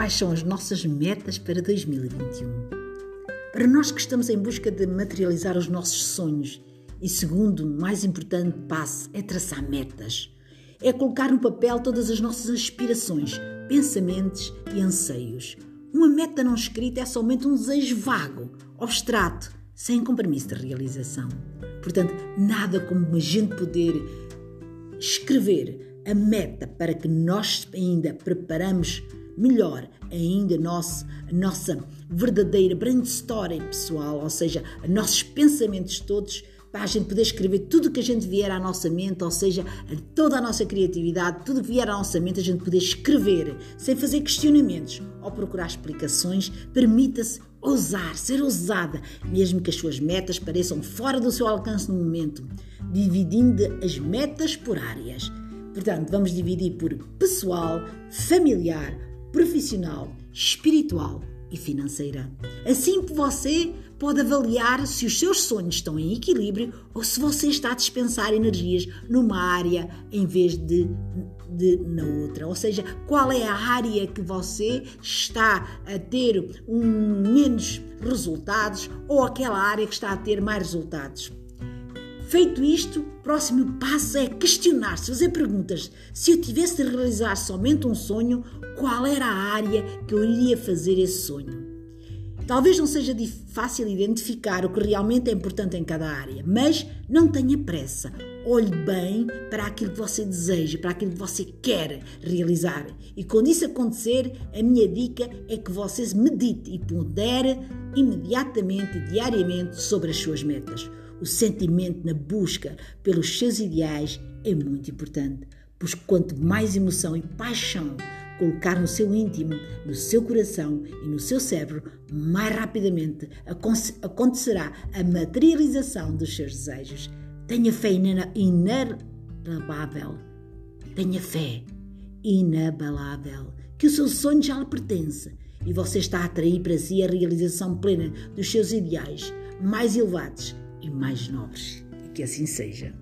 quais são as nossas metas para 2021. Para nós que estamos em busca de materializar os nossos sonhos, e segundo, mais importante passo é traçar metas. É colocar no papel todas as nossas aspirações, pensamentos e anseios. Uma meta não escrita é somente um desejo vago, abstrato, sem compromisso de realização. Portanto, nada como a gente poder escrever a meta para que nós ainda preparamos melhor ainda nosso, nossa verdadeira brainstorming pessoal, ou seja, nossos pensamentos todos para a gente poder escrever tudo o que a gente vier à nossa mente, ou seja, toda a nossa criatividade, tudo que vier à nossa mente, a gente poder escrever sem fazer questionamentos ou procurar explicações, permita-se ousar, ser ousada, mesmo que as suas metas pareçam fora do seu alcance no momento, dividindo as metas por áreas. Portanto, vamos dividir por pessoal, familiar, profissional, espiritual e financeira. Assim você pode avaliar se os seus sonhos estão em equilíbrio ou se você está a dispensar energias numa área em vez de, de na outra. Ou seja, qual é a área que você está a ter um, menos resultados ou aquela área que está a ter mais resultados. Feito isto, o próximo passo é questionar-se, fazer perguntas. Se eu tivesse de realizar somente um sonho, qual era a área que eu iria fazer esse sonho? Talvez não seja fácil identificar o que realmente é importante em cada área, mas não tenha pressa. Olhe bem para aquilo que você deseja, para aquilo que você quer realizar. E quando isso acontecer, a minha dica é que você medite e pondere imediatamente, diariamente, sobre as suas metas. O sentimento na busca pelos seus ideais é muito importante, pois quanto mais emoção e paixão colocar no seu íntimo, no seu coração e no seu cérebro, mais rapidamente acontecerá a materialização dos seus desejos. Tenha fé inabalável. Tenha fé inabalável que o seu sonho já lhe pertence e você está a atrair para si a realização plena dos seus ideais mais elevados e mais nobres. E que assim seja.